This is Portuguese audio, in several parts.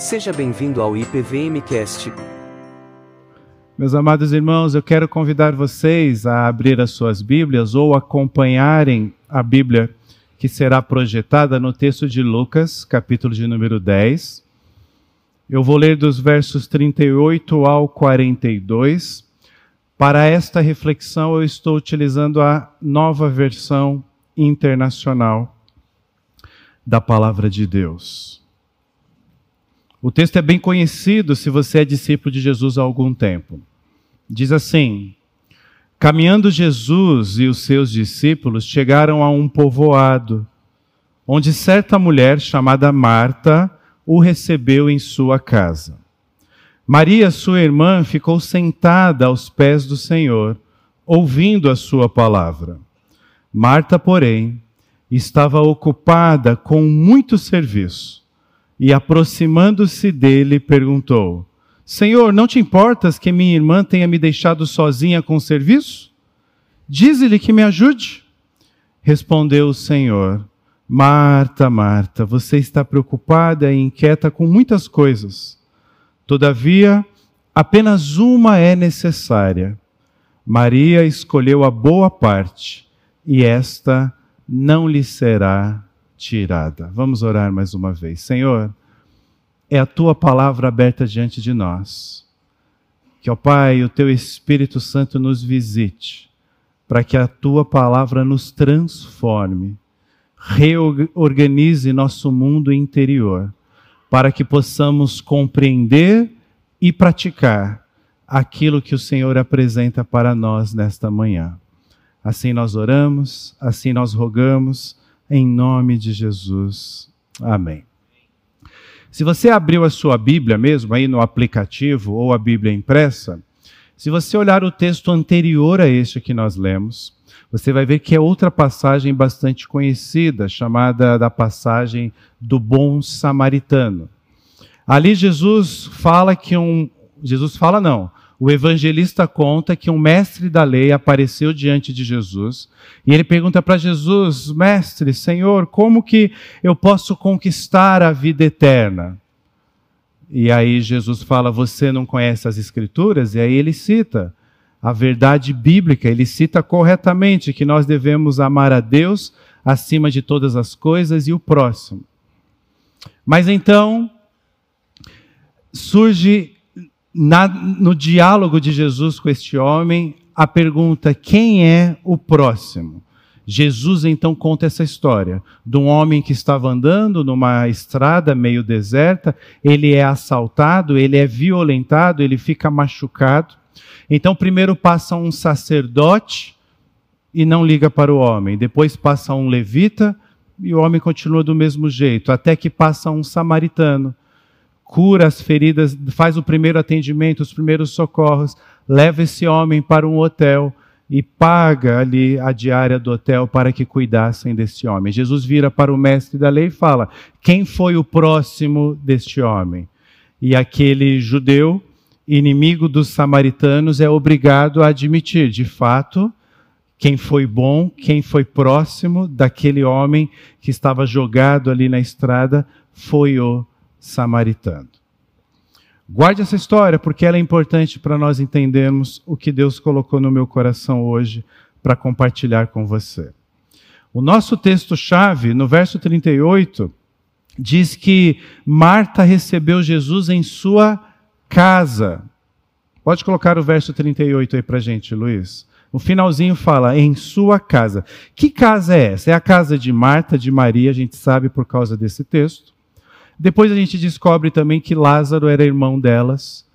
Seja bem-vindo ao IPVMcast. Meus amados irmãos, eu quero convidar vocês a abrir as suas Bíblias ou acompanharem a Bíblia que será projetada no texto de Lucas, capítulo de número 10. Eu vou ler dos versos 38 ao 42. Para esta reflexão, eu estou utilizando a nova versão internacional da palavra de Deus. O texto é bem conhecido se você é discípulo de Jesus há algum tempo. Diz assim: Caminhando Jesus e os seus discípulos chegaram a um povoado, onde certa mulher chamada Marta o recebeu em sua casa. Maria, sua irmã, ficou sentada aos pés do Senhor, ouvindo a sua palavra. Marta, porém, estava ocupada com muito serviço e, aproximando-se dele, perguntou: Senhor, não te importas que minha irmã tenha me deixado sozinha com o serviço? Dize-lhe que me ajude. Respondeu o Senhor: Marta, Marta, você está preocupada e inquieta com muitas coisas. Todavia, apenas uma é necessária. Maria escolheu a boa parte, e esta não lhe será tirada. Vamos orar mais uma vez. Senhor, é a tua palavra aberta diante de nós. Que, ó Pai, o teu Espírito Santo nos visite, para que a tua palavra nos transforme, reorganize nosso mundo interior, para que possamos compreender e praticar aquilo que o Senhor apresenta para nós nesta manhã. Assim nós oramos, assim nós rogamos em nome de Jesus. Amém. Se você abriu a sua Bíblia mesmo aí no aplicativo ou a Bíblia impressa, se você olhar o texto anterior a este que nós lemos, você vai ver que é outra passagem bastante conhecida, chamada da passagem do bom samaritano. Ali Jesus fala que um Jesus fala não, o evangelista conta que um mestre da lei apareceu diante de Jesus e ele pergunta para Jesus: Mestre, Senhor, como que eu posso conquistar a vida eterna? E aí Jesus fala: Você não conhece as Escrituras? E aí ele cita a verdade bíblica, ele cita corretamente que nós devemos amar a Deus acima de todas as coisas e o próximo. Mas então surge na, no diálogo de Jesus com este homem, a pergunta: quem é o próximo? Jesus então conta essa história de um homem que estava andando numa estrada meio deserta, ele é assaltado, ele é violentado, ele fica machucado. Então, primeiro passa um sacerdote e não liga para o homem, depois passa um levita e o homem continua do mesmo jeito, até que passa um samaritano cura as feridas, faz o primeiro atendimento, os primeiros socorros, leva esse homem para um hotel e paga ali a diária do hotel para que cuidassem desse homem. Jesus vira para o mestre da lei e fala: Quem foi o próximo deste homem? E aquele judeu, inimigo dos samaritanos, é obrigado a admitir, de fato, quem foi bom, quem foi próximo daquele homem que estava jogado ali na estrada foi o samaritano. Guarde essa história porque ela é importante para nós entendermos o que Deus colocou no meu coração hoje para compartilhar com você. O nosso texto-chave, no verso 38, diz que Marta recebeu Jesus em sua casa. Pode colocar o verso 38 aí para gente, Luiz. O finalzinho fala em sua casa. Que casa é essa? É a casa de Marta, de Maria, a gente sabe por causa desse texto. Depois a gente descobre também que Lázaro era irmão delas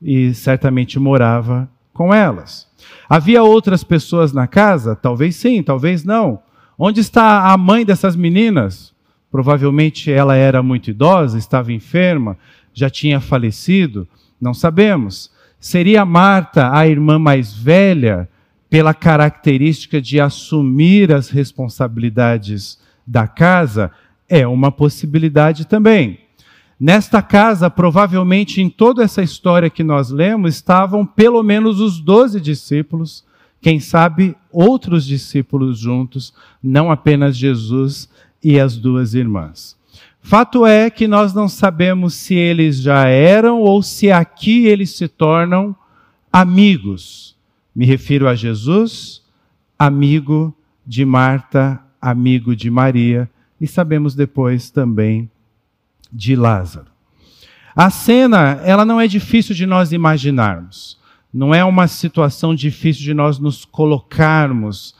e certamente morava com elas. Havia outras pessoas na casa? Talvez sim, talvez não. Onde está a mãe dessas meninas? Provavelmente ela era muito idosa, estava enferma, já tinha falecido, não sabemos. Seria Marta a irmã mais velha, pela característica de assumir as responsabilidades da casa? É uma possibilidade também. Nesta casa, provavelmente em toda essa história que nós lemos, estavam pelo menos os doze discípulos, quem sabe outros discípulos juntos, não apenas Jesus e as duas irmãs. Fato é que nós não sabemos se eles já eram ou se aqui eles se tornam amigos. Me refiro a Jesus, amigo de Marta, amigo de Maria, e sabemos depois também de Lázaro. A cena, ela não é difícil de nós imaginarmos. Não é uma situação difícil de nós nos colocarmos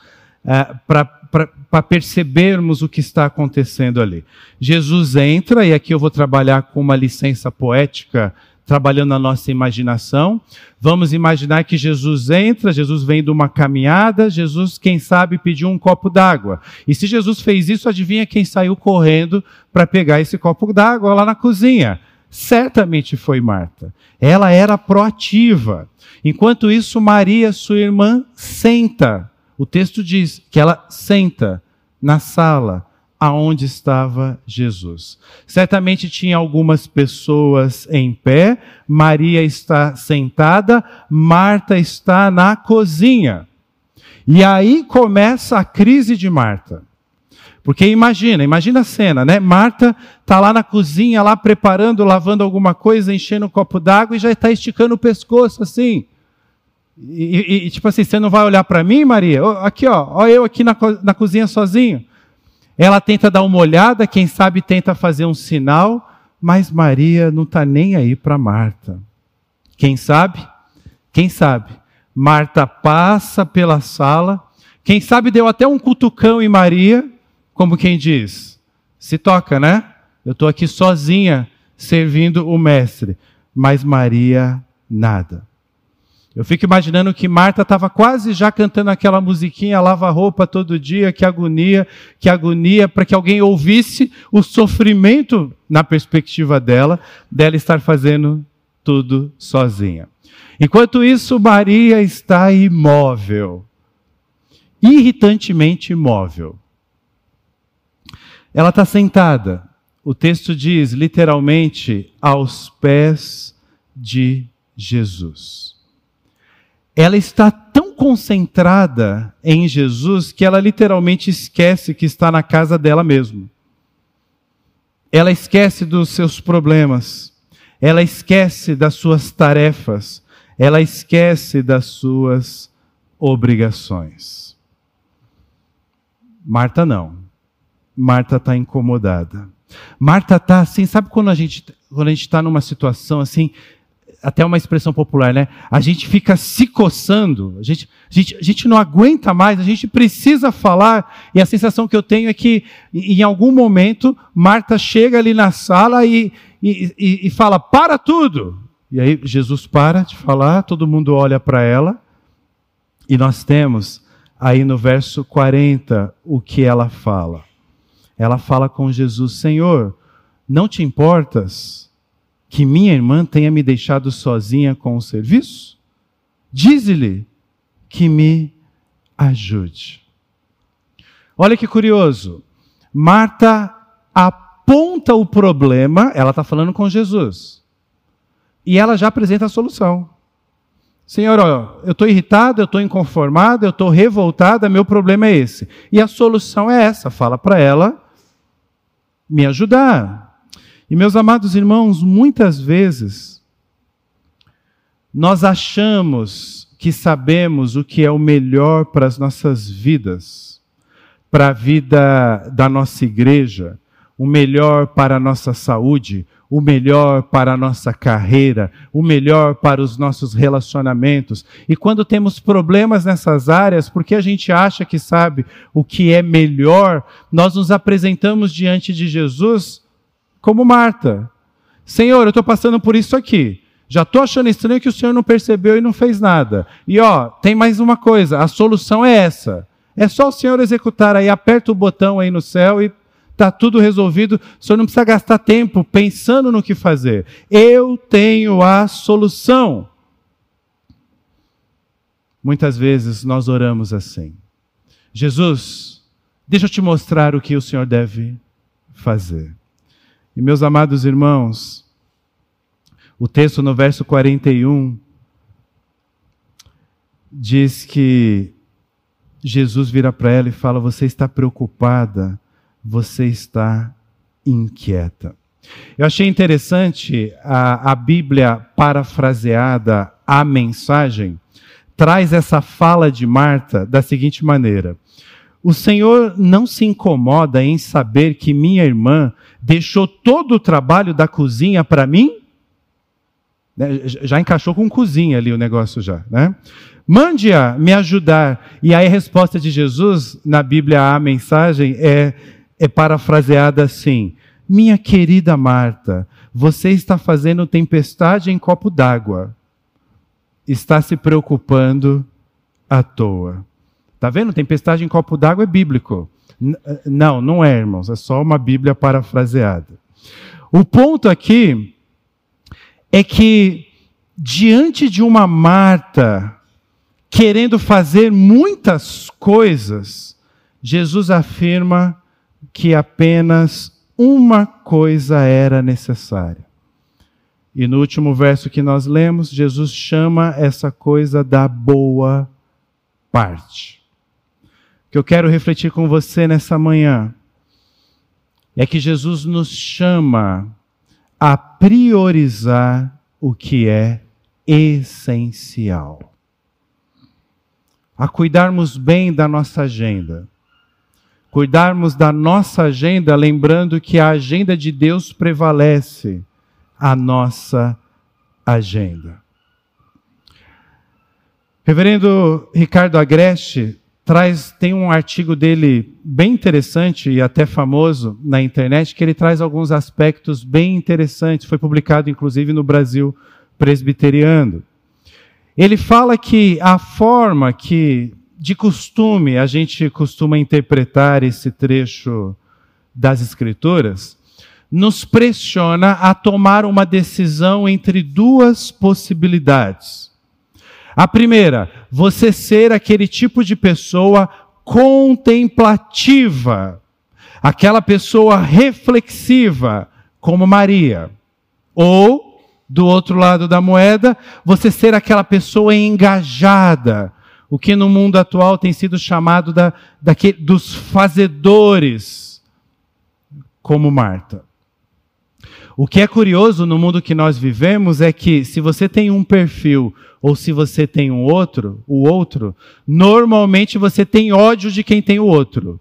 uh, para percebermos o que está acontecendo ali. Jesus entra, e aqui eu vou trabalhar com uma licença poética, trabalhando a nossa imaginação. Vamos imaginar que Jesus entra, Jesus vem de uma caminhada, Jesus, quem sabe, pediu um copo d'água. E se Jesus fez isso, adivinha quem saiu correndo para pegar esse copo d'água lá na cozinha? Certamente foi Marta. Ela era proativa. Enquanto isso, Maria, sua irmã, senta o texto diz que ela senta na sala aonde estava Jesus. Certamente tinha algumas pessoas em pé, Maria está sentada, Marta está na cozinha. E aí começa a crise de Marta. Porque imagina, imagina a cena, né? Marta está lá na cozinha, lá preparando, lavando alguma coisa, enchendo um copo d'água e já está esticando o pescoço assim. E, e, tipo assim, você não vai olhar para mim, Maria? Aqui, ó, ó eu aqui na, na cozinha sozinho. Ela tenta dar uma olhada, quem sabe tenta fazer um sinal, mas Maria não está nem aí para Marta. Quem sabe? Quem sabe? Marta passa pela sala, quem sabe deu até um cutucão em Maria, como quem diz: se toca, né? Eu estou aqui sozinha servindo o mestre. Mas Maria, nada. Eu fico imaginando que Marta estava quase já cantando aquela musiquinha, lava roupa todo dia, que agonia, que agonia, para que alguém ouvisse o sofrimento na perspectiva dela, dela estar fazendo tudo sozinha. Enquanto isso, Maria está imóvel, irritantemente imóvel. Ela está sentada. O texto diz, literalmente, aos pés de Jesus ela está tão concentrada em Jesus que ela literalmente esquece que está na casa dela mesmo. Ela esquece dos seus problemas, ela esquece das suas tarefas, ela esquece das suas obrigações. Marta não. Marta está incomodada. Marta está assim, sabe quando a gente quando a gente está numa situação assim até uma expressão popular, né? A gente fica se coçando, a gente, a, gente, a gente não aguenta mais, a gente precisa falar, e a sensação que eu tenho é que, em algum momento, Marta chega ali na sala e, e, e, e fala: para tudo! E aí Jesus para de falar, todo mundo olha para ela, e nós temos aí no verso 40 o que ela fala. Ela fala com Jesus: Senhor, não te importas que minha irmã tenha me deixado sozinha com o serviço? Dize-lhe que me ajude. Olha que curioso. Marta aponta o problema, ela está falando com Jesus. E ela já apresenta a solução. Senhor, ó, eu estou irritada, eu estou inconformada, eu estou revoltada, meu problema é esse. E a solução é essa: fala para ela me ajudar. E meus amados irmãos, muitas vezes nós achamos que sabemos o que é o melhor para as nossas vidas, para a vida da nossa igreja, o melhor para a nossa saúde, o melhor para a nossa carreira, o melhor para os nossos relacionamentos. E quando temos problemas nessas áreas, porque a gente acha que sabe o que é melhor, nós nos apresentamos diante de Jesus como Marta. Senhor, eu estou passando por isso aqui. Já estou achando estranho que o Senhor não percebeu e não fez nada. E ó, tem mais uma coisa: a solução é essa. É só o Senhor executar aí, aperta o botão aí no céu e está tudo resolvido. O Senhor não precisa gastar tempo pensando no que fazer. Eu tenho a solução. Muitas vezes nós oramos assim: Jesus, deixa eu te mostrar o que o Senhor deve fazer. E meus amados irmãos, o texto no verso 41 diz que Jesus vira para ela e fala: Você está preocupada, você está inquieta. Eu achei interessante a, a Bíblia parafraseada, a mensagem, traz essa fala de Marta da seguinte maneira: O Senhor não se incomoda em saber que minha irmã deixou todo o trabalho da cozinha para mim? Né, já encaixou com cozinha ali o negócio já, né? Mande-a me ajudar. E aí a resposta de Jesus na Bíblia, a mensagem é, é parafraseada assim: Minha querida Marta, você está fazendo tempestade em copo d'água. Está se preocupando à toa. Tá vendo? Tempestade em copo d'água é bíblico. Não, não é, irmãos. É só uma Bíblia parafraseada. O ponto aqui é que, diante de uma Marta querendo fazer muitas coisas, Jesus afirma que apenas uma coisa era necessária. E no último verso que nós lemos, Jesus chama essa coisa da boa parte. Que eu quero refletir com você nessa manhã é que Jesus nos chama a priorizar o que é essencial a cuidarmos bem da nossa agenda. Cuidarmos da nossa agenda, lembrando que a agenda de Deus prevalece a nossa agenda. Reverendo Ricardo Agreste traz, tem um artigo dele bem interessante e até famoso na internet, que ele traz alguns aspectos bem interessantes. Foi publicado, inclusive, no Brasil Presbiteriano. Ele fala que a forma que, de costume, a gente costuma interpretar esse trecho das Escrituras, nos pressiona a tomar uma decisão entre duas possibilidades. A primeira, você ser aquele tipo de pessoa contemplativa, aquela pessoa reflexiva, como Maria. Ou do outro lado da moeda, você ser aquela pessoa engajada, o que no mundo atual tem sido chamado da, daquele, dos fazedores, como Marta. O que é curioso no mundo que nós vivemos é que se você tem um perfil ou se você tem um outro, o outro, normalmente você tem ódio de quem tem o outro.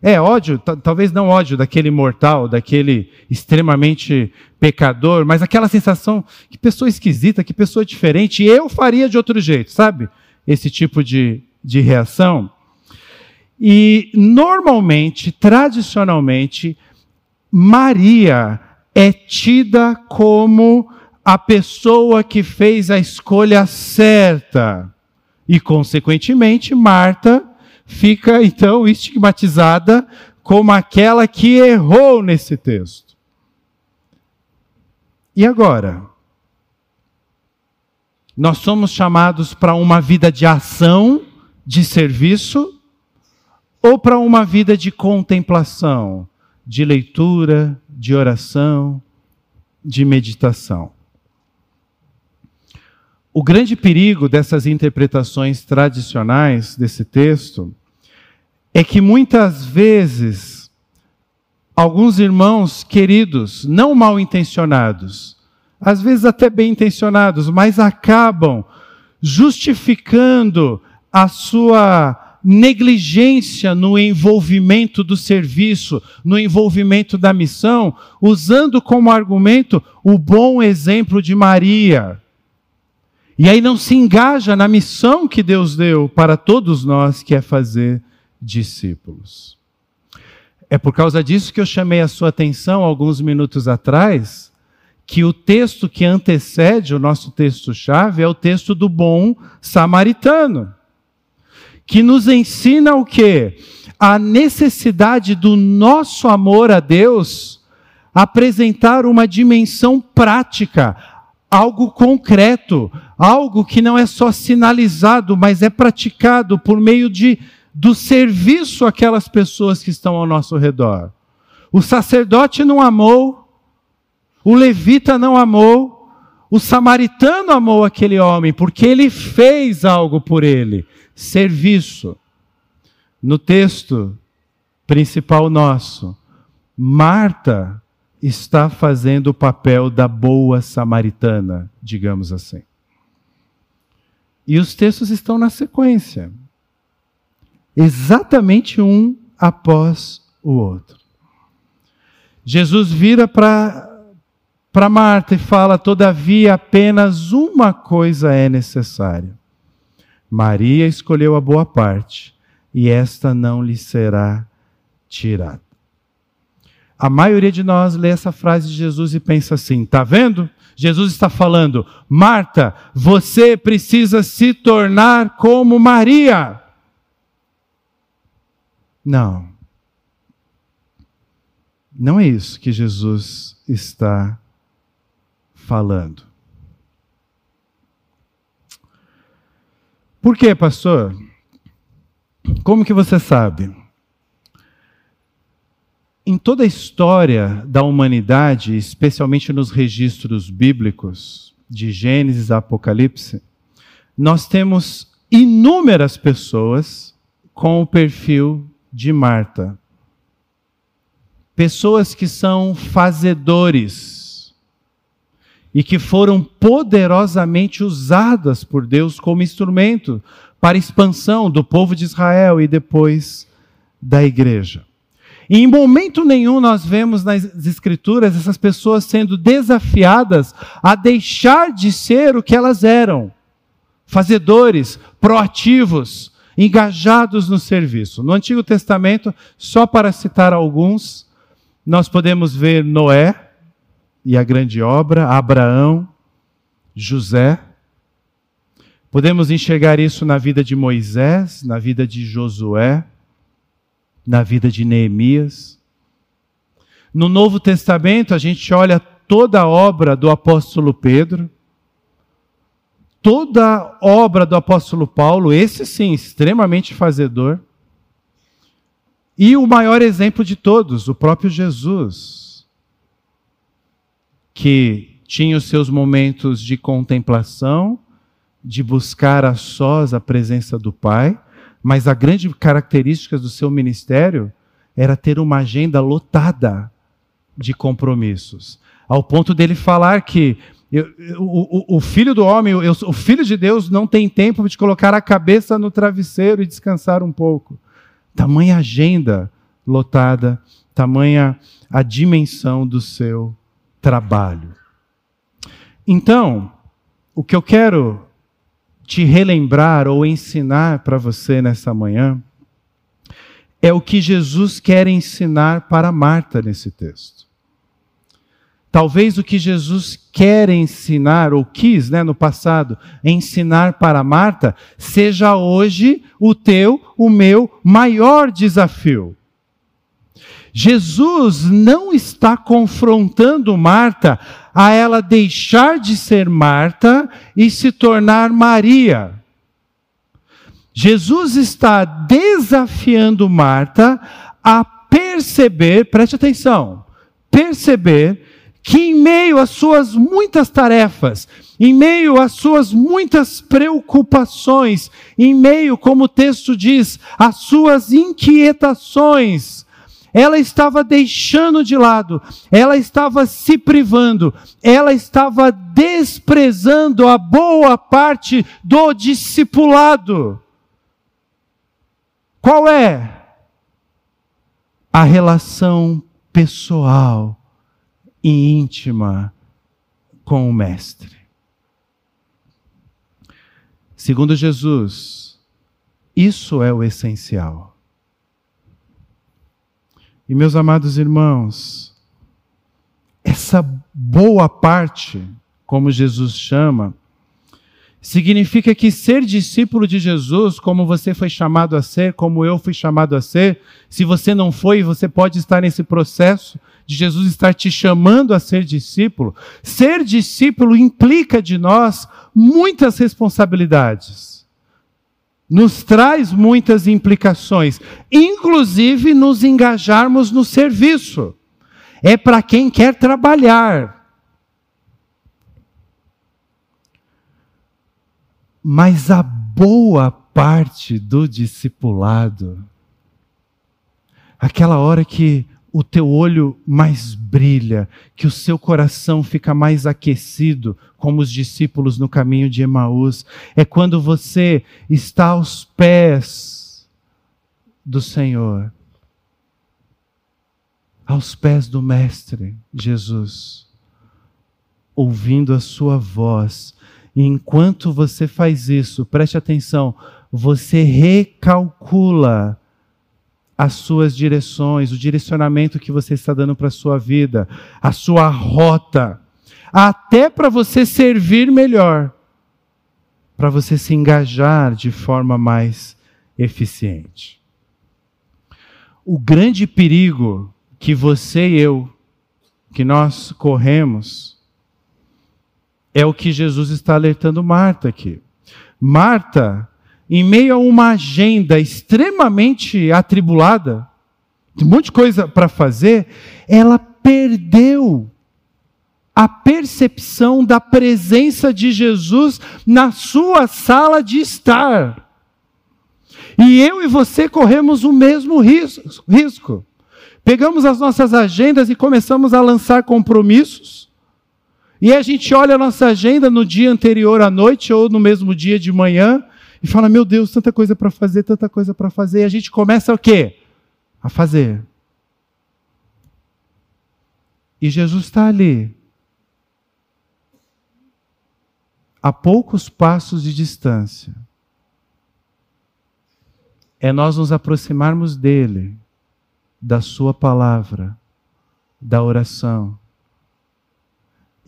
É ódio, talvez não ódio daquele mortal, daquele extremamente pecador, mas aquela sensação que pessoa esquisita, que pessoa diferente, eu faria de outro jeito, sabe? Esse tipo de, de reação. E normalmente, tradicionalmente, Maria é tida como a pessoa que fez a escolha certa. E, consequentemente, Marta fica então estigmatizada como aquela que errou nesse texto. E agora? Nós somos chamados para uma vida de ação, de serviço, ou para uma vida de contemplação, de leitura, de oração, de meditação? O grande perigo dessas interpretações tradicionais desse texto é que muitas vezes alguns irmãos queridos, não mal intencionados, às vezes até bem intencionados, mas acabam justificando a sua negligência no envolvimento do serviço, no envolvimento da missão, usando como argumento o bom exemplo de Maria. E aí não se engaja na missão que Deus deu para todos nós, que é fazer discípulos. É por causa disso que eu chamei a sua atenção alguns minutos atrás, que o texto que antecede o nosso texto-chave é o texto do bom samaritano, que nos ensina o quê? A necessidade do nosso amor a Deus apresentar uma dimensão prática, algo concreto, algo que não é só sinalizado, mas é praticado por meio de do serviço àquelas pessoas que estão ao nosso redor. O sacerdote não amou, o levita não amou, o samaritano amou aquele homem, porque ele fez algo por ele serviço. No texto principal nosso, Marta está fazendo o papel da boa samaritana, digamos assim. E os textos estão na sequência, exatamente um após o outro. Jesus vira para Marta e fala: Todavia, apenas uma coisa é necessária. Maria escolheu a boa parte, e esta não lhe será tirada. A maioria de nós lê essa frase de Jesus e pensa assim: tá vendo? Jesus está falando, Marta, você precisa se tornar como Maria. Não. Não é isso que Jesus está falando. Por quê, pastor? Como que você sabe? Em toda a história da humanidade, especialmente nos registros bíblicos de Gênesis a Apocalipse, nós temos inúmeras pessoas com o perfil de Marta. Pessoas que são fazedores e que foram poderosamente usadas por Deus como instrumento para a expansão do povo de Israel e depois da igreja. E em momento nenhum nós vemos nas Escrituras essas pessoas sendo desafiadas a deixar de ser o que elas eram: fazedores, proativos, engajados no serviço. No Antigo Testamento, só para citar alguns, nós podemos ver Noé e a grande obra, Abraão, José. Podemos enxergar isso na vida de Moisés, na vida de Josué, na vida de Neemias. No Novo Testamento, a gente olha toda a obra do apóstolo Pedro, toda a obra do apóstolo Paulo, esse sim, extremamente fazedor. E o maior exemplo de todos, o próprio Jesus, que tinha os seus momentos de contemplação, de buscar a sós a presença do Pai, mas a grande característica do seu ministério era ter uma agenda lotada de compromissos, ao ponto dele falar que eu, o, o, o, filho do homem, eu, o filho de Deus não tem tempo de colocar a cabeça no travesseiro e descansar um pouco. Tamanha agenda lotada, tamanha a dimensão do seu trabalho. Então, o que eu quero te relembrar ou ensinar para você nessa manhã é o que Jesus quer ensinar para Marta nesse texto. Talvez o que Jesus quer ensinar, ou quis né, no passado, ensinar para Marta, seja hoje o teu, o meu maior desafio. Jesus não está confrontando Marta a ela deixar de ser Marta e se tornar Maria. Jesus está desafiando Marta a perceber, preste atenção, perceber que em meio às suas muitas tarefas, em meio às suas muitas preocupações, em meio, como o texto diz, às suas inquietações, ela estava deixando de lado, ela estava se privando, ela estava desprezando a boa parte do discipulado. Qual é? A relação pessoal e íntima com o Mestre. Segundo Jesus, isso é o essencial. E meus amados irmãos, essa boa parte, como Jesus chama, significa que ser discípulo de Jesus, como você foi chamado a ser, como eu fui chamado a ser, se você não foi, você pode estar nesse processo de Jesus estar te chamando a ser discípulo. Ser discípulo implica de nós muitas responsabilidades nos traz muitas implicações, inclusive nos engajarmos no serviço. É para quem quer trabalhar. Mas a boa parte do discipulado, aquela hora que o teu olho mais brilha, que o seu coração fica mais aquecido, como os discípulos no caminho de Emaús. É quando você está aos pés do Senhor, aos pés do Mestre Jesus, ouvindo a sua voz. E enquanto você faz isso, preste atenção, você recalcula as suas direções, o direcionamento que você está dando para a sua vida, a sua rota, até para você servir melhor, para você se engajar de forma mais eficiente. O grande perigo que você e eu, que nós corremos, é o que Jesus está alertando Marta aqui. Marta em meio a uma agenda extremamente atribulada, de um monte de coisa para fazer, ela perdeu a percepção da presença de Jesus na sua sala de estar. E eu e você corremos o mesmo risco. Pegamos as nossas agendas e começamos a lançar compromissos. E a gente olha a nossa agenda no dia anterior à noite ou no mesmo dia de manhã e fala: Meu Deus, tanta coisa para fazer, tanta coisa para fazer. E a gente começa o quê? A fazer. E Jesus está ali, a poucos passos de distância. É nós nos aproximarmos dele, da Sua palavra, da oração.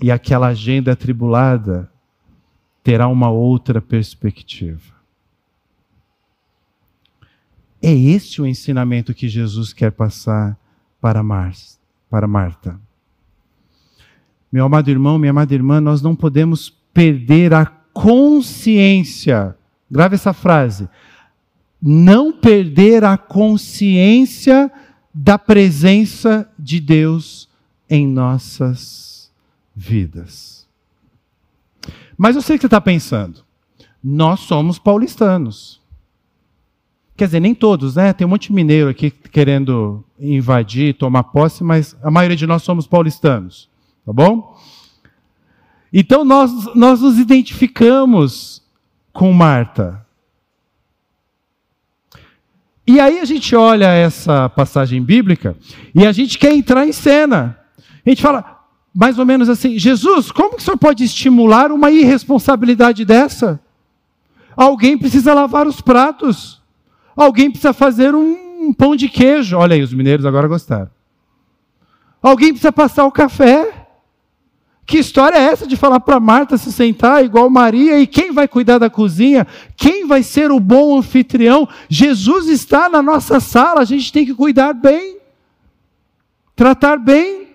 E aquela agenda atribulada terá uma outra perspectiva. É este o ensinamento que Jesus quer passar para, Mar para Marta. Meu amado irmão, minha amada irmã, nós não podemos perder a consciência. Grave essa frase. Não perder a consciência da presença de Deus em nossas vidas. Mas eu sei o que você está pensando. Nós somos paulistanos. Quer dizer, nem todos, né? Tem um monte de mineiro aqui querendo invadir, tomar posse, mas a maioria de nós somos paulistanos, tá bom? Então nós, nós nos identificamos com Marta. E aí a gente olha essa passagem bíblica e a gente quer entrar em cena. A gente fala, mais ou menos assim: Jesus, como que o senhor pode estimular uma irresponsabilidade dessa? Alguém precisa lavar os pratos. Alguém precisa fazer um pão de queijo. Olha aí, os mineiros agora gostaram. Alguém precisa passar o café. Que história é essa de falar para Marta se sentar igual Maria? E quem vai cuidar da cozinha? Quem vai ser o bom anfitrião? Jesus está na nossa sala, a gente tem que cuidar bem, tratar bem.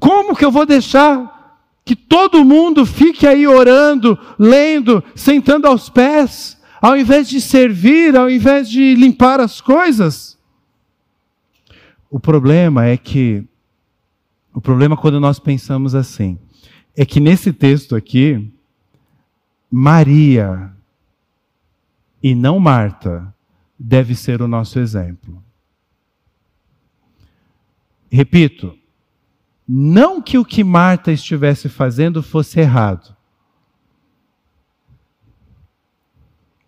Como que eu vou deixar que todo mundo fique aí orando, lendo, sentando aos pés? Ao invés de servir, ao invés de limpar as coisas. O problema é que, o problema quando nós pensamos assim, é que nesse texto aqui, Maria e não Marta deve ser o nosso exemplo. Repito, não que o que Marta estivesse fazendo fosse errado.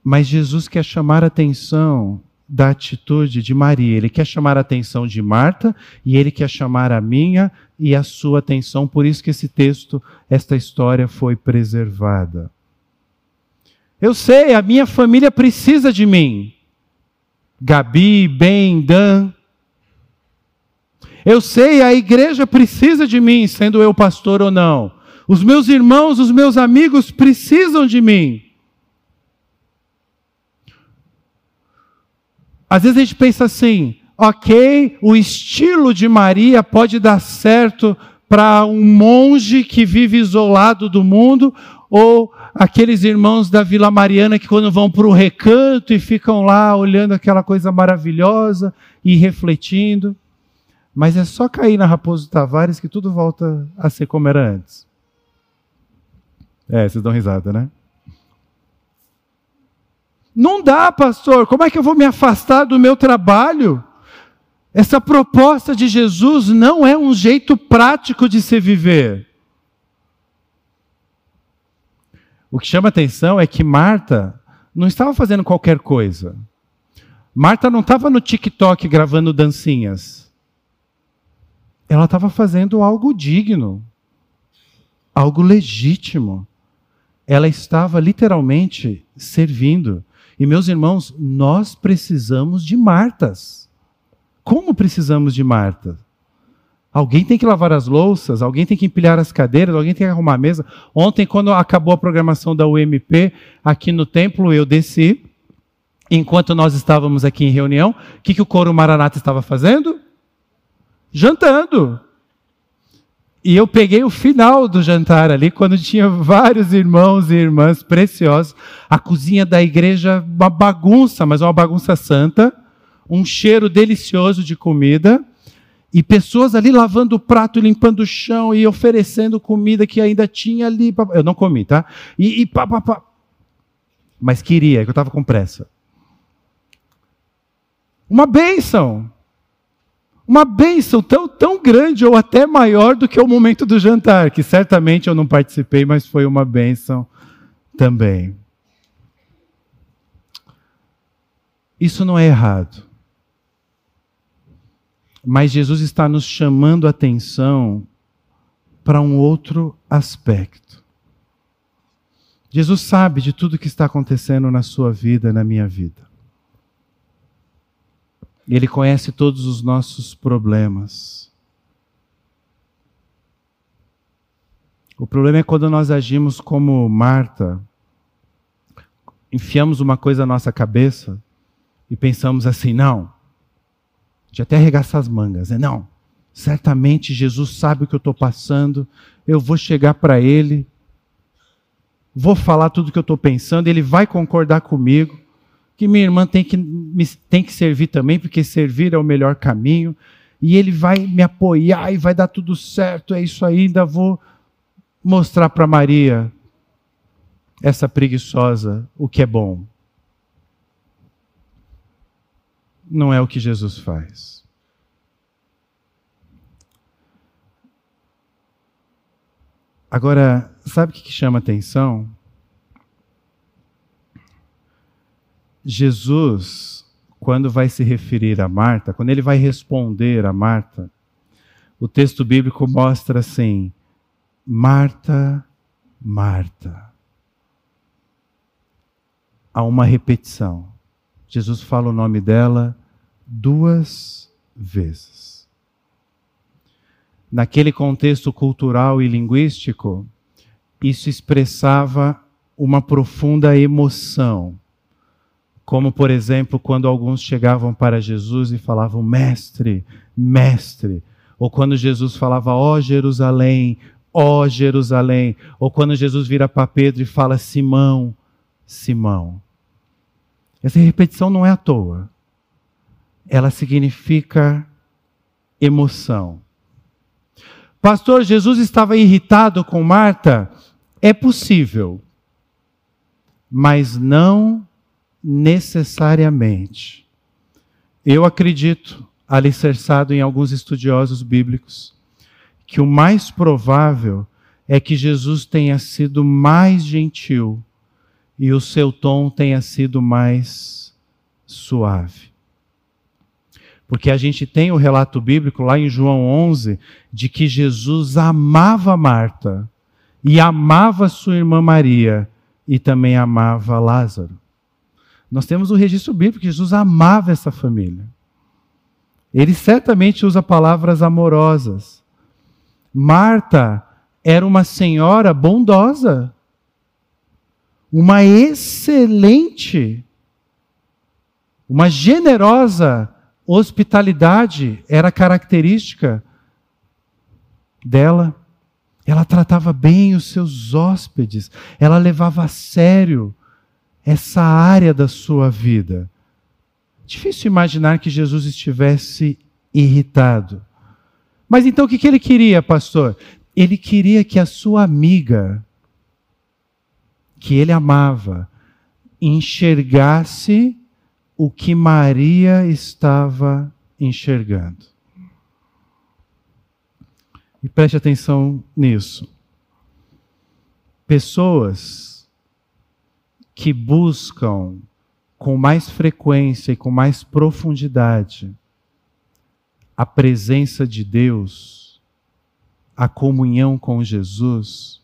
Mas Jesus quer chamar a atenção da atitude de Maria. Ele quer chamar a atenção de Marta e ele quer chamar a minha e a sua atenção. Por isso que esse texto, esta história foi preservada. Eu sei, a minha família precisa de mim. Gabi, Ben, Dan. Eu sei, a igreja precisa de mim, sendo eu pastor ou não. Os meus irmãos, os meus amigos precisam de mim. Às vezes a gente pensa assim, ok, o estilo de Maria pode dar certo para um monge que vive isolado do mundo, ou aqueles irmãos da Vila Mariana que quando vão para o recanto e ficam lá olhando aquela coisa maravilhosa e refletindo. Mas é só cair na Raposo Tavares que tudo volta a ser como era antes. É, vocês dão risada, né? Não dá, pastor. Como é que eu vou me afastar do meu trabalho? Essa proposta de Jesus não é um jeito prático de se viver. O que chama atenção é que Marta não estava fazendo qualquer coisa. Marta não estava no TikTok gravando dancinhas. Ela estava fazendo algo digno, algo legítimo. Ela estava literalmente servindo. E meus irmãos, nós precisamos de Martas. Como precisamos de Marta? Alguém tem que lavar as louças, alguém tem que empilhar as cadeiras, alguém tem que arrumar a mesa. Ontem, quando acabou a programação da UMP, aqui no templo, eu desci. Enquanto nós estávamos aqui em reunião, o que, que o coro Maranata estava fazendo? Jantando. E eu peguei o final do jantar ali, quando tinha vários irmãos e irmãs preciosos. A cozinha da igreja, uma bagunça, mas uma bagunça santa. Um cheiro delicioso de comida. E pessoas ali lavando o prato, limpando o chão e oferecendo comida que ainda tinha ali. Eu não comi, tá? E, e pá, pá, pá. Mas queria, que eu estava com pressa. Uma bênção. Uma bênção tão, tão grande ou até maior do que o momento do jantar, que certamente eu não participei, mas foi uma bênção também. Isso não é errado. Mas Jesus está nos chamando a atenção para um outro aspecto. Jesus sabe de tudo que está acontecendo na sua vida, na minha vida. Ele conhece todos os nossos problemas. O problema é quando nós agimos como Marta, enfiamos uma coisa na nossa cabeça e pensamos assim: não, de até arregaçar as mangas. Né? Não, certamente Jesus sabe o que eu estou passando, eu vou chegar para Ele, vou falar tudo o que eu estou pensando, Ele vai concordar comigo, que minha irmã tem que, tem que servir também, porque servir é o melhor caminho, e Ele vai me apoiar e vai dar tudo certo, é isso aí, ainda vou mostrar para Maria, essa preguiçosa, o que é bom. Não é o que Jesus faz. Agora, sabe o que chama atenção? Jesus, quando vai se referir a Marta, quando ele vai responder a Marta, o texto bíblico mostra assim: Marta, Marta. Há uma repetição. Jesus fala o nome dela duas vezes. Naquele contexto cultural e linguístico, isso expressava uma profunda emoção. Como, por exemplo, quando alguns chegavam para Jesus e falavam, Mestre, Mestre. Ou quando Jesus falava, Ó oh, Jerusalém, ó oh, Jerusalém. Ou quando Jesus vira para Pedro e fala, Simão, Simão. Essa repetição não é à toa ela significa emoção. Pastor, Jesus estava irritado com Marta? É possível, mas não necessariamente. Eu acredito, alicerçado em alguns estudiosos bíblicos, que o mais provável é que Jesus tenha sido mais gentil e o seu tom tenha sido mais suave. Porque a gente tem o relato bíblico lá em João 11 de que Jesus amava Marta e amava sua irmã Maria e também amava Lázaro. Nós temos o registro bíblico que Jesus amava essa família. Ele certamente usa palavras amorosas. Marta era uma senhora bondosa, uma excelente, uma generosa Hospitalidade era característica dela. Ela tratava bem os seus hóspedes, ela levava a sério essa área da sua vida. Difícil imaginar que Jesus estivesse irritado. Mas então o que ele queria, pastor? Ele queria que a sua amiga, que ele amava, enxergasse o que Maria estava enxergando. E preste atenção nisso. Pessoas que buscam com mais frequência e com mais profundidade a presença de Deus, a comunhão com Jesus,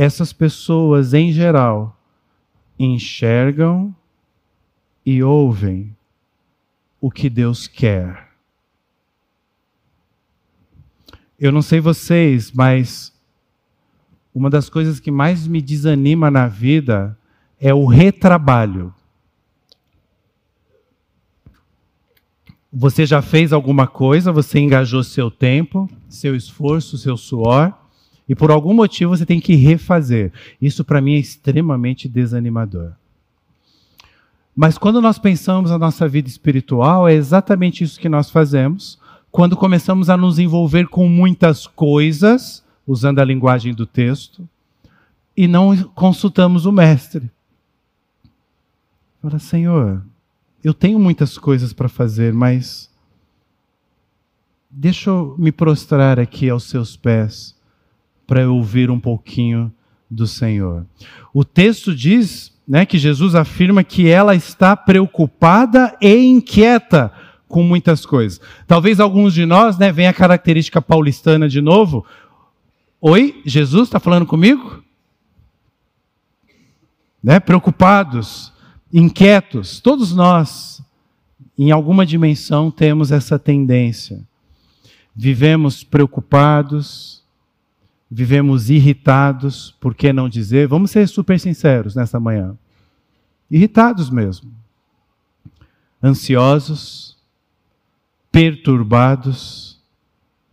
essas pessoas, em geral, enxergam e ouvem o que Deus quer. Eu não sei vocês, mas uma das coisas que mais me desanima na vida é o retrabalho. Você já fez alguma coisa, você engajou seu tempo, seu esforço, seu suor, e por algum motivo você tem que refazer. Isso para mim é extremamente desanimador. Mas quando nós pensamos na nossa vida espiritual, é exatamente isso que nós fazemos quando começamos a nos envolver com muitas coisas, usando a linguagem do texto, e não consultamos o Mestre. Fala, Senhor, eu tenho muitas coisas para fazer, mas deixa eu me prostrar aqui aos seus pés para eu ouvir um pouquinho do Senhor. O texto diz né, que Jesus afirma que ela está preocupada e inquieta com muitas coisas. Talvez alguns de nós, né, venha a característica paulistana de novo. Oi, Jesus está falando comigo? Né, preocupados, inquietos, todos nós, em alguma dimensão, temos essa tendência. Vivemos preocupados, vivemos irritados, por que não dizer? Vamos ser super sinceros nessa manhã. Irritados mesmo. Ansiosos, perturbados,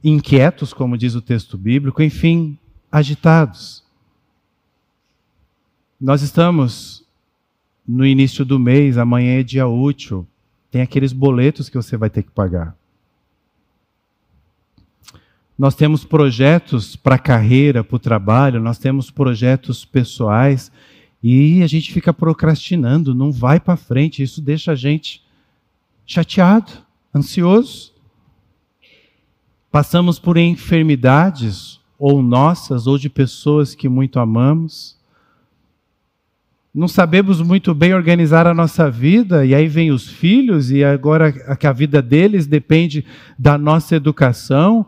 inquietos, como diz o texto bíblico, enfim, agitados. Nós estamos no início do mês, amanhã é dia útil, tem aqueles boletos que você vai ter que pagar. Nós temos projetos para a carreira, para o trabalho, nós temos projetos pessoais e a gente fica procrastinando, não vai para frente, isso deixa a gente chateado ansioso. Passamos por enfermidades, ou nossas, ou de pessoas que muito amamos. Não sabemos muito bem organizar a nossa vida, e aí vem os filhos, e agora a vida deles depende da nossa educação,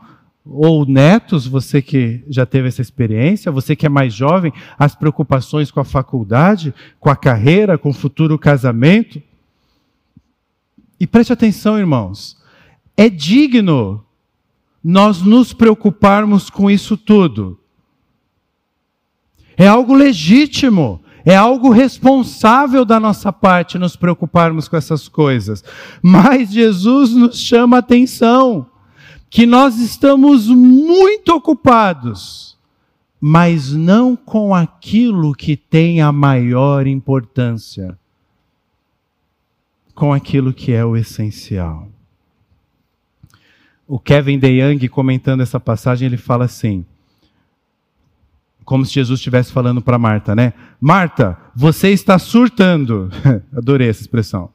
ou netos, você que já teve essa experiência, você que é mais jovem, as preocupações com a faculdade, com a carreira, com o futuro casamento. E preste atenção, irmãos, é digno nós nos preocuparmos com isso tudo. É algo legítimo, é algo responsável da nossa parte nos preocuparmos com essas coisas. Mas Jesus nos chama a atenção que nós estamos muito ocupados, mas não com aquilo que tem a maior importância com aquilo que é o essencial. O Kevin DeYoung, comentando essa passagem, ele fala assim, como se Jesus estivesse falando para Marta, né? Marta, você está surtando. Adorei essa expressão.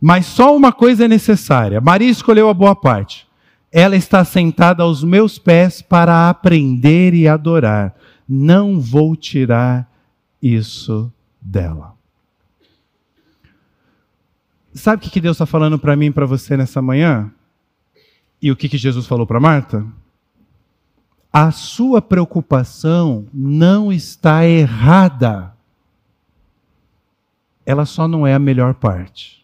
Mas só uma coisa é necessária. Maria escolheu a boa parte. Ela está sentada aos meus pés para aprender e adorar. Não vou tirar isso dela. Sabe o que Deus está falando para mim e para você nessa manhã? E o que, Jesus falou para Marta? A sua preocupação não está errada. Ela só não é a melhor parte.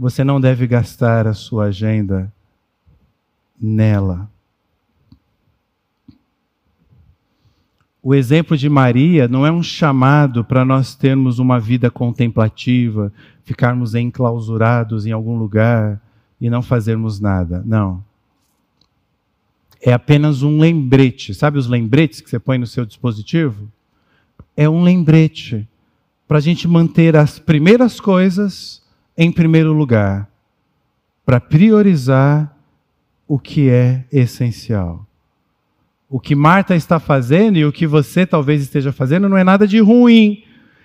Você não deve gastar a sua agenda nela. O exemplo de Maria não é um chamado para nós termos uma vida contemplativa, ficarmos enclausurados em algum lugar e não fazermos nada. Não. É apenas um lembrete. Sabe os lembretes que você põe no seu dispositivo? É um lembrete para a gente manter as primeiras coisas em primeiro lugar, para priorizar o que é essencial o que Marta está fazendo e o que você talvez esteja fazendo não é nada de ruim.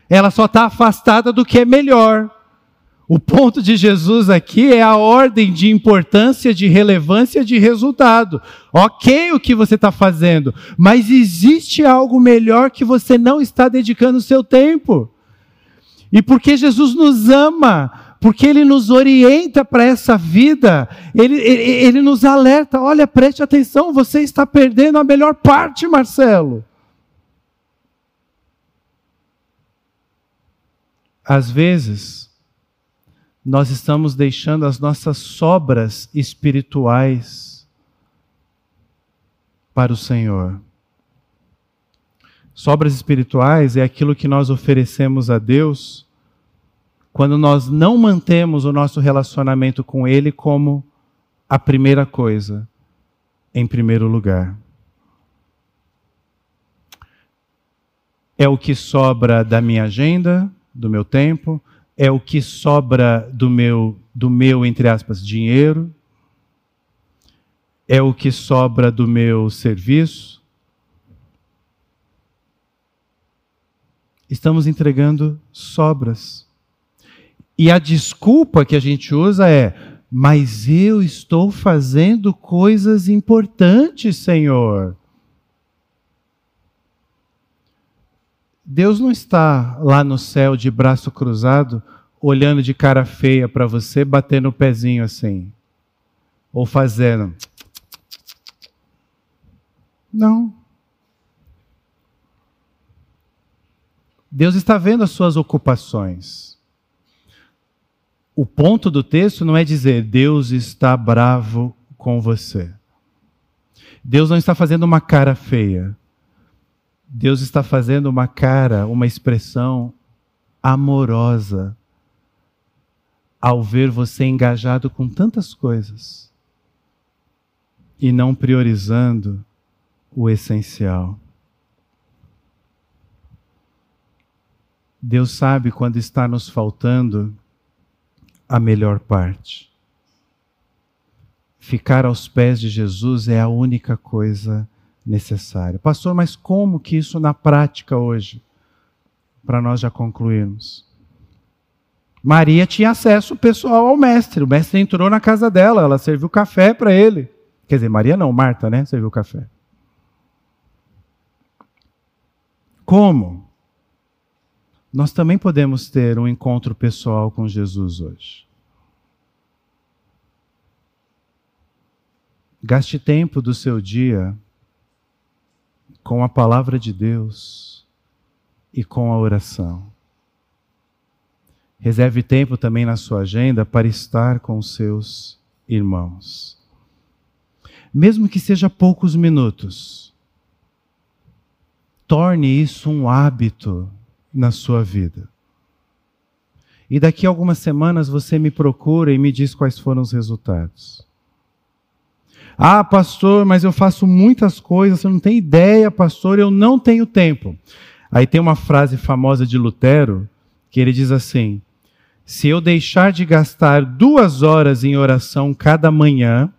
Ela só está afastada do que é melhor. O ponto de Jesus aqui é a ordem de importância, de relevância, de resultado. Ok, o que você está fazendo, mas existe algo melhor que você não está dedicando o seu tempo. E porque Jesus nos ama, porque Ele nos orienta para essa vida, ele, ele, ele nos alerta: olha, preste atenção, você está perdendo a melhor parte, Marcelo. Às vezes, nós estamos deixando as nossas sobras espirituais para o Senhor. Sobras espirituais é aquilo que nós oferecemos a Deus quando nós não mantemos o nosso relacionamento com Ele como a primeira coisa, em primeiro lugar. É o que sobra da minha agenda, do meu tempo, é o que sobra do meu, do meu entre aspas, dinheiro, é o que sobra do meu serviço. Estamos entregando sobras. E a desculpa que a gente usa é: mas eu estou fazendo coisas importantes, Senhor. Deus não está lá no céu de braço cruzado, olhando de cara feia para você, batendo o pezinho assim. Ou fazendo. Não. Deus está vendo as suas ocupações. O ponto do texto não é dizer Deus está bravo com você. Deus não está fazendo uma cara feia. Deus está fazendo uma cara, uma expressão amorosa ao ver você engajado com tantas coisas e não priorizando o essencial. Deus sabe quando está nos faltando a melhor parte. Ficar aos pés de Jesus é a única coisa necessária. Pastor, mas como que isso na prática hoje? Para nós já concluirmos. Maria tinha acesso pessoal ao mestre. O mestre entrou na casa dela, ela serviu café para ele. Quer dizer, Maria não, Marta, né? Serviu café. Como? Nós também podemos ter um encontro pessoal com Jesus hoje. Gaste tempo do seu dia com a palavra de Deus e com a oração. Reserve tempo também na sua agenda para estar com seus irmãos. Mesmo que seja poucos minutos, torne isso um hábito na sua vida. E daqui a algumas semanas você me procura e me diz quais foram os resultados. Ah, pastor, mas eu faço muitas coisas, você não tem ideia, pastor, eu não tenho tempo. Aí tem uma frase famosa de Lutero, que ele diz assim: Se eu deixar de gastar duas horas em oração cada manhã,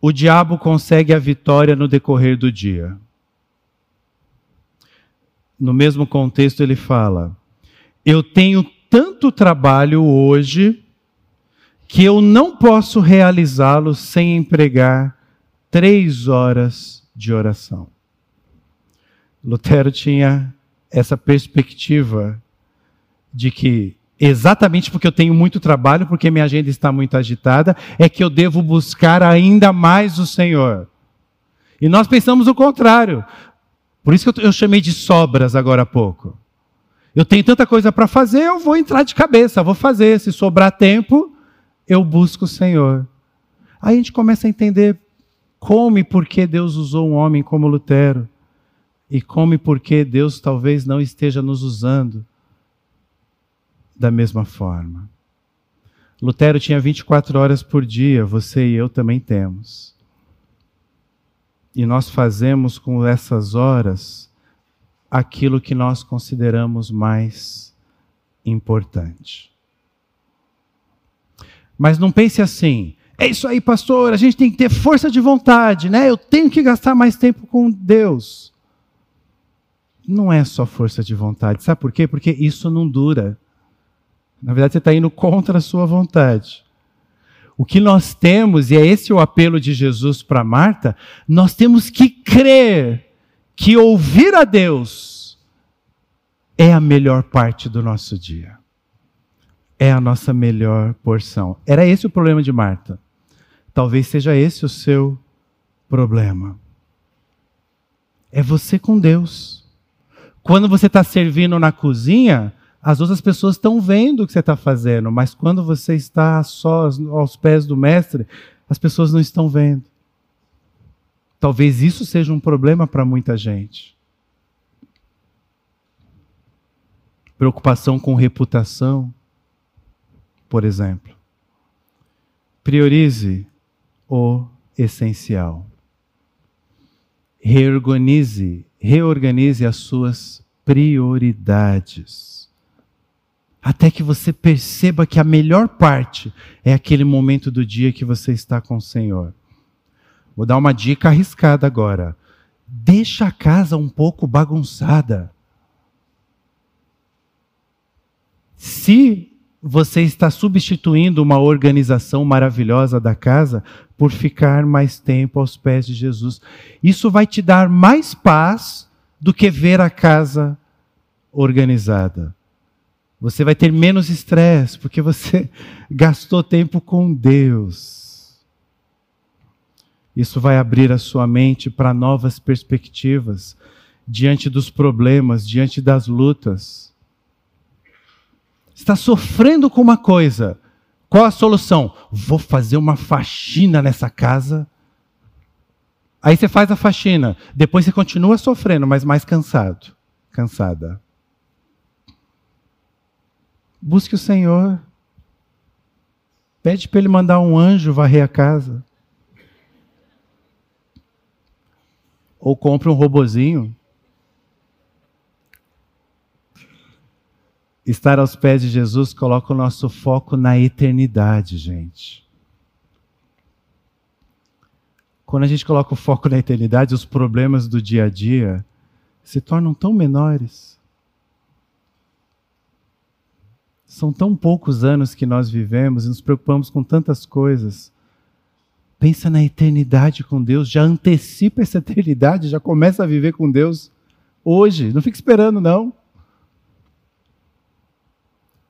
o diabo consegue a vitória no decorrer do dia. No mesmo contexto, ele fala: Eu tenho tanto trabalho hoje que eu não posso realizá-lo sem empregar três horas de oração. Lutero tinha essa perspectiva de que exatamente porque eu tenho muito trabalho, porque minha agenda está muito agitada, é que eu devo buscar ainda mais o Senhor. E nós pensamos o contrário. Por isso que eu chamei de sobras agora há pouco. Eu tenho tanta coisa para fazer, eu vou entrar de cabeça, vou fazer. Se sobrar tempo, eu busco o Senhor. Aí a gente começa a entender como e por que Deus usou um homem como Lutero. E como e por que Deus talvez não esteja nos usando da mesma forma. Lutero tinha 24 horas por dia, você e eu também temos. E nós fazemos com essas horas aquilo que nós consideramos mais importante. Mas não pense assim, é isso aí, pastor, a gente tem que ter força de vontade, né? Eu tenho que gastar mais tempo com Deus. Não é só força de vontade, sabe por quê? Porque isso não dura. Na verdade, você está indo contra a sua vontade. O que nós temos, e é esse o apelo de Jesus para Marta, nós temos que crer que ouvir a Deus é a melhor parte do nosso dia. É a nossa melhor porção. Era esse o problema de Marta. Talvez seja esse o seu problema. É você com Deus. Quando você está servindo na cozinha, as outras pessoas estão vendo o que você está fazendo, mas quando você está só aos pés do mestre, as pessoas não estão vendo. Talvez isso seja um problema para muita gente. Preocupação com reputação, por exemplo. Priorize o essencial. Reorganize, reorganize as suas prioridades até que você perceba que a melhor parte é aquele momento do dia que você está com o Senhor. Vou dar uma dica arriscada agora. Deixa a casa um pouco bagunçada. Se você está substituindo uma organização maravilhosa da casa por ficar mais tempo aos pés de Jesus, isso vai te dar mais paz do que ver a casa organizada. Você vai ter menos estresse, porque você gastou tempo com Deus. Isso vai abrir a sua mente para novas perspectivas diante dos problemas, diante das lutas. Está sofrendo com uma coisa. Qual a solução? Vou fazer uma faxina nessa casa. Aí você faz a faxina. Depois você continua sofrendo, mas mais cansado. Cansada. Busque o Senhor. Pede para Ele mandar um anjo varrer a casa. Ou compre um robozinho. Estar aos pés de Jesus coloca o nosso foco na eternidade, gente. Quando a gente coloca o foco na eternidade, os problemas do dia a dia se tornam tão menores. São tão poucos anos que nós vivemos e nos preocupamos com tantas coisas. Pensa na eternidade com Deus, já antecipa essa eternidade, já começa a viver com Deus hoje. Não fique esperando, não.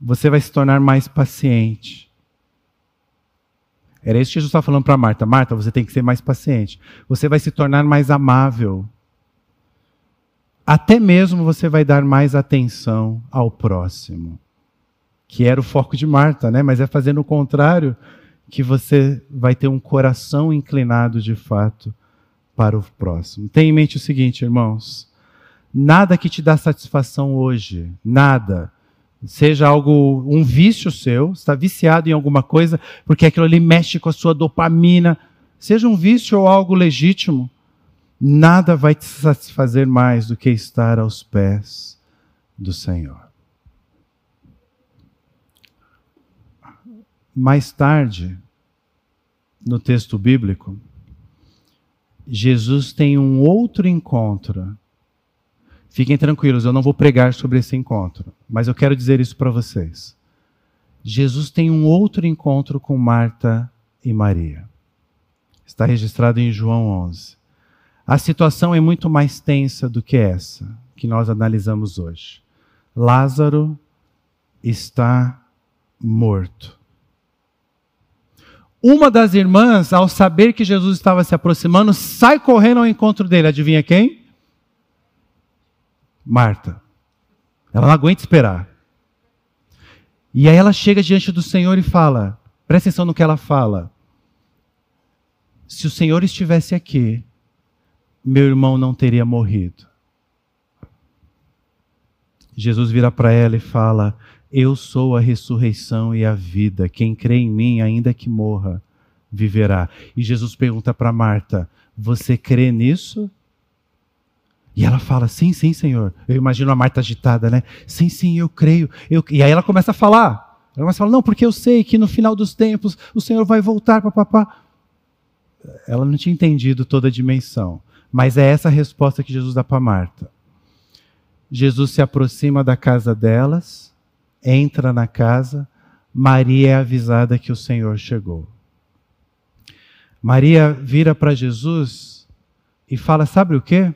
Você vai se tornar mais paciente. Era isso que Jesus estava falando para Marta. Marta, você tem que ser mais paciente. Você vai se tornar mais amável. Até mesmo você vai dar mais atenção ao próximo que era o foco de Marta, né? Mas é fazendo o contrário que você vai ter um coração inclinado de fato para o próximo. Tenha em mente o seguinte, irmãos: nada que te dá satisfação hoje, nada, seja algo, um vício seu, está viciado em alguma coisa, porque aquilo ali mexe com a sua dopamina, seja um vício ou algo legítimo, nada vai te satisfazer mais do que estar aos pés do Senhor. Mais tarde, no texto bíblico, Jesus tem um outro encontro. Fiquem tranquilos, eu não vou pregar sobre esse encontro, mas eu quero dizer isso para vocês. Jesus tem um outro encontro com Marta e Maria. Está registrado em João 11. A situação é muito mais tensa do que essa que nós analisamos hoje. Lázaro está morto. Uma das irmãs, ao saber que Jesus estava se aproximando, sai correndo ao encontro dele. Adivinha quem? Marta. Ela não aguenta esperar. E aí ela chega diante do Senhor e fala: presta atenção no que ela fala. Se o Senhor estivesse aqui, meu irmão não teria morrido. Jesus vira para ela e fala: eu sou a ressurreição e a vida. Quem crê em mim, ainda que morra, viverá. E Jesus pergunta para Marta: Você crê nisso? E ela fala: Sim, sim, Senhor. Eu imagino a Marta agitada, né? Sim, sim, eu creio. Eu... E aí ela começa a falar. Ela começa a falar: Não, porque eu sei que no final dos tempos o Senhor vai voltar para papá. Ela não tinha entendido toda a dimensão. Mas é essa a resposta que Jesus dá para Marta. Jesus se aproxima da casa delas entra na casa, Maria é avisada que o Senhor chegou. Maria vira para Jesus e fala: Sabe o quê?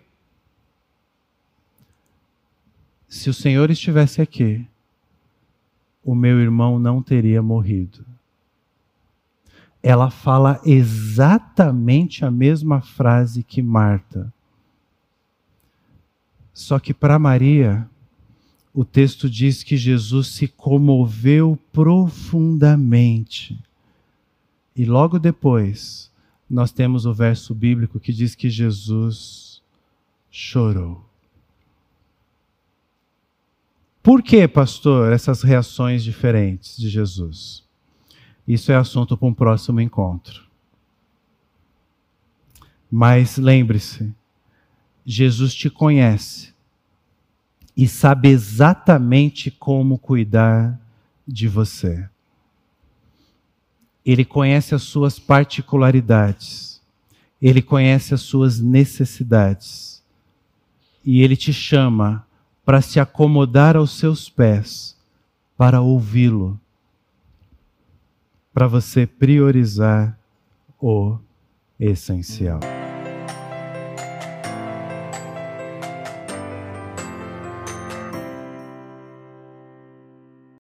Se o Senhor estivesse aqui, o meu irmão não teria morrido. Ela fala exatamente a mesma frase que Marta. Só que para Maria, o texto diz que Jesus se comoveu profundamente. E logo depois, nós temos o verso bíblico que diz que Jesus chorou. Por que, pastor, essas reações diferentes de Jesus? Isso é assunto para um próximo encontro. Mas lembre-se, Jesus te conhece e sabe exatamente como cuidar de você. Ele conhece as suas particularidades, ele conhece as suas necessidades, e ele te chama para se acomodar aos seus pés, para ouvi-lo, para você priorizar o essencial.